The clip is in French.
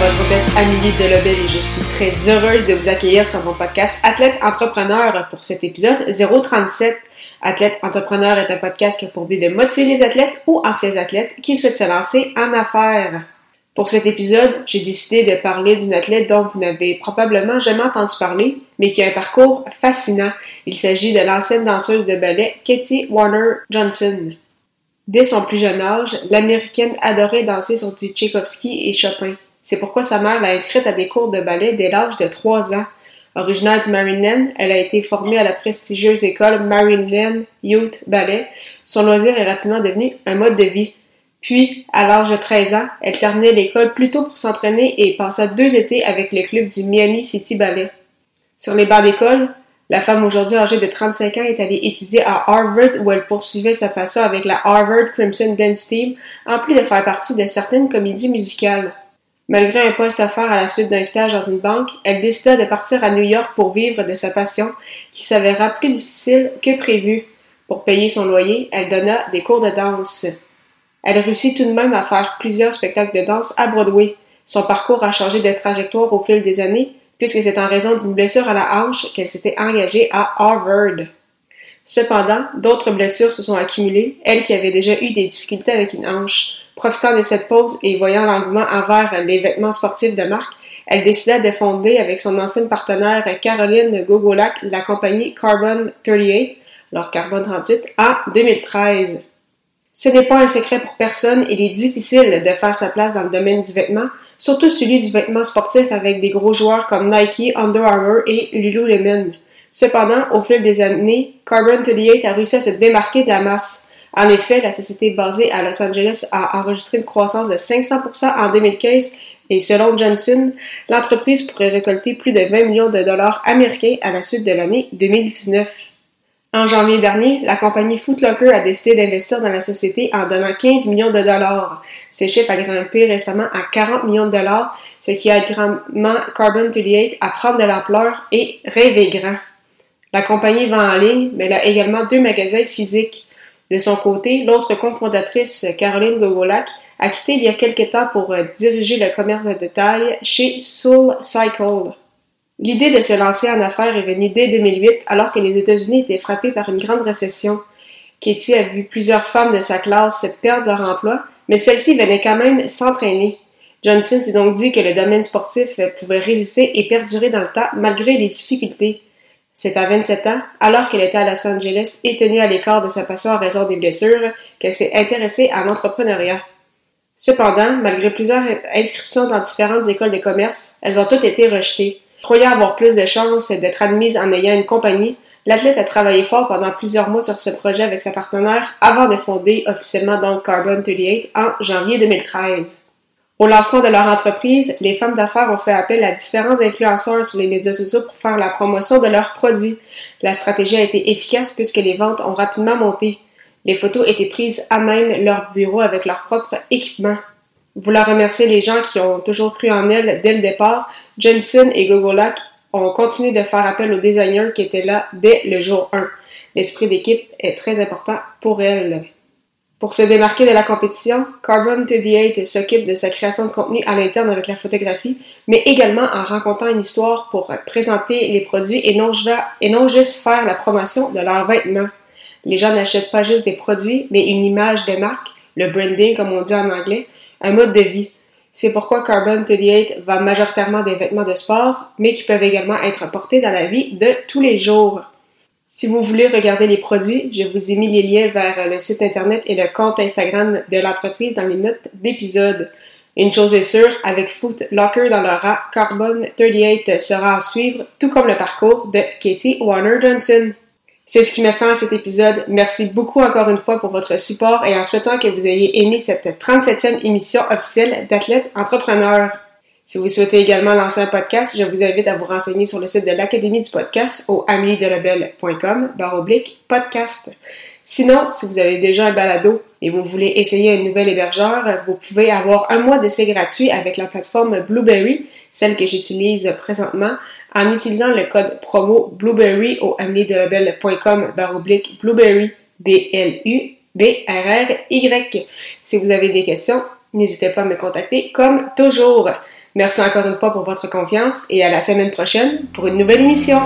votre hôtesse Amélie Delobel et je suis très heureuse de vous accueillir sur mon podcast Athlète Entrepreneur pour cet épisode 037. Athlète Entrepreneur est un podcast qui a pour but de motiver les athlètes ou anciens athlètes qui souhaitent se lancer en affaires. Pour cet épisode, j'ai décidé de parler d'une athlète dont vous n'avez probablement jamais entendu parler, mais qui a un parcours fascinant. Il s'agit de l'ancienne danseuse de ballet Katie Warner Johnson. Dès son plus jeune âge, l'Américaine adorait danser sur du Tchaïkovski et Chopin. C'est pourquoi sa mère l'a inscrite à des cours de ballet dès l'âge de 3 ans. Originaire du Maryland, elle a été formée à la prestigieuse école Maryland Youth Ballet. Son loisir est rapidement devenu un mode de vie. Puis, à l'âge de 13 ans, elle terminait l'école plus tôt pour s'entraîner et passa deux étés avec le club du Miami City Ballet. Sur les bancs d'école, la femme aujourd'hui âgée de 35 ans est allée étudier à Harvard où elle poursuivait sa passion avec la Harvard Crimson Dance Team, en plus de faire partie de certaines comédies musicales. Malgré un poste offert à la suite d'un stage dans une banque, elle décida de partir à New York pour vivre de sa passion, qui s'avéra plus difficile que prévu. Pour payer son loyer, elle donna des cours de danse. Elle réussit tout de même à faire plusieurs spectacles de danse à Broadway. Son parcours a changé de trajectoire au fil des années, puisque c'est en raison d'une blessure à la hanche qu'elle s'était engagée à Harvard. Cependant, d'autres blessures se sont accumulées, elle qui avait déjà eu des difficultés avec une hanche. Profitant de cette pause et voyant l'engouement envers les vêtements sportifs de marque, elle décida de fonder avec son ancienne partenaire Caroline Gogolak la compagnie Carbon 38, leur Carbone 38, en 2013. Ce n'est pas un secret pour personne, il est difficile de faire sa place dans le domaine du vêtement, surtout celui du vêtement sportif avec des gros joueurs comme Nike, Under Armour et Lululemon. Cependant, au fil des années, Carbon 38 a réussi à se démarquer de la masse. En effet, la société basée à Los Angeles a enregistré une croissance de 500% en 2015 et selon Johnson, l'entreprise pourrait récolter plus de 20 millions de dollars américains à la suite de l'année 2019. En janvier dernier, la compagnie Footlocker a décidé d'investir dans la société en donnant 15 millions de dollars. Ce chiffre a grimpé récemment à 40 millions de dollars, ce qui aide grandement Carbon 38 à prendre de l'ampleur et rêver grand. La compagnie vend en ligne, mais elle a également deux magasins physiques. De son côté, l'autre cofondatrice, Caroline Gogolak, a quitté il y a quelques temps pour euh, diriger le commerce de détail chez Soul Cycle. L'idée de se lancer en affaires est venue dès 2008 alors que les États-Unis étaient frappés par une grande récession. Katie a vu plusieurs femmes de sa classe perdre leur emploi, mais celle-ci venait quand même s'entraîner. Johnson s'est donc dit que le domaine sportif pouvait résister et perdurer dans le temps malgré les difficultés. C'est à 27 ans, alors qu'elle était à Los Angeles et tenue à l'écart de sa passion en raison des blessures, qu'elle s'est intéressée à l'entrepreneuriat. Cependant, malgré plusieurs inscriptions dans différentes écoles de commerce, elles ont toutes été rejetées. Croyant avoir plus de chances d'être admise en ayant une compagnie, l'athlète a travaillé fort pendant plusieurs mois sur ce projet avec sa partenaire avant de fonder officiellement donc Carbon 38 en janvier 2013. Au lancement de leur entreprise, les femmes d'affaires ont fait appel à différents influenceurs sur les médias sociaux pour faire la promotion de leurs produits. La stratégie a été efficace puisque les ventes ont rapidement monté. Les photos étaient prises à même leur bureau avec leur propre équipement. Voulant remercier les gens qui ont toujours cru en elle dès le départ, Johnson et Gogolak ont continué de faire appel aux designers qui étaient là dès le jour 1. L'esprit d'équipe est très important pour elle. Pour se démarquer de la compétition, Carbon 38 s'occupe de sa création de contenu à l'interne avec la photographie, mais également en rencontrant une histoire pour présenter les produits et non, juste faire la promotion de leurs vêtements. Les gens n'achètent pas juste des produits, mais une image de marque, le branding comme on dit en anglais, un mode de vie. C'est pourquoi Carbon 38 va majoritairement des vêtements de sport, mais qui peuvent également être portés dans la vie de tous les jours. Si vous voulez regarder les produits, je vous ai mis les liens vers le site internet et le compte Instagram de l'entreprise dans les notes d'épisode. Une chose est sûre, avec Foot Locker dans le rang, Carbon 38 sera à suivre, tout comme le parcours de Katie Warner Johnson. C'est ce qui me fait à cet épisode. Merci beaucoup encore une fois pour votre support et en souhaitant que vous ayez aimé cette 37e émission officielle d'Athlète Entrepreneur. Si vous souhaitez également lancer un podcast, je vous invite à vous renseigner sur le site de l'Académie du podcast au ameliedelabel.com oblique podcast. Sinon, si vous avez déjà un balado et vous voulez essayer un nouvel hébergeur, vous pouvez avoir un mois d'essai gratuit avec la plateforme Blueberry, celle que j'utilise présentement, en utilisant le code promo Blueberry au ameliedelabel.com oblique Blueberry, B-L-U-B-R-R-Y. Si vous avez des questions, n'hésitez pas à me contacter comme toujours. Merci encore une fois pour votre confiance et à la semaine prochaine pour une nouvelle émission.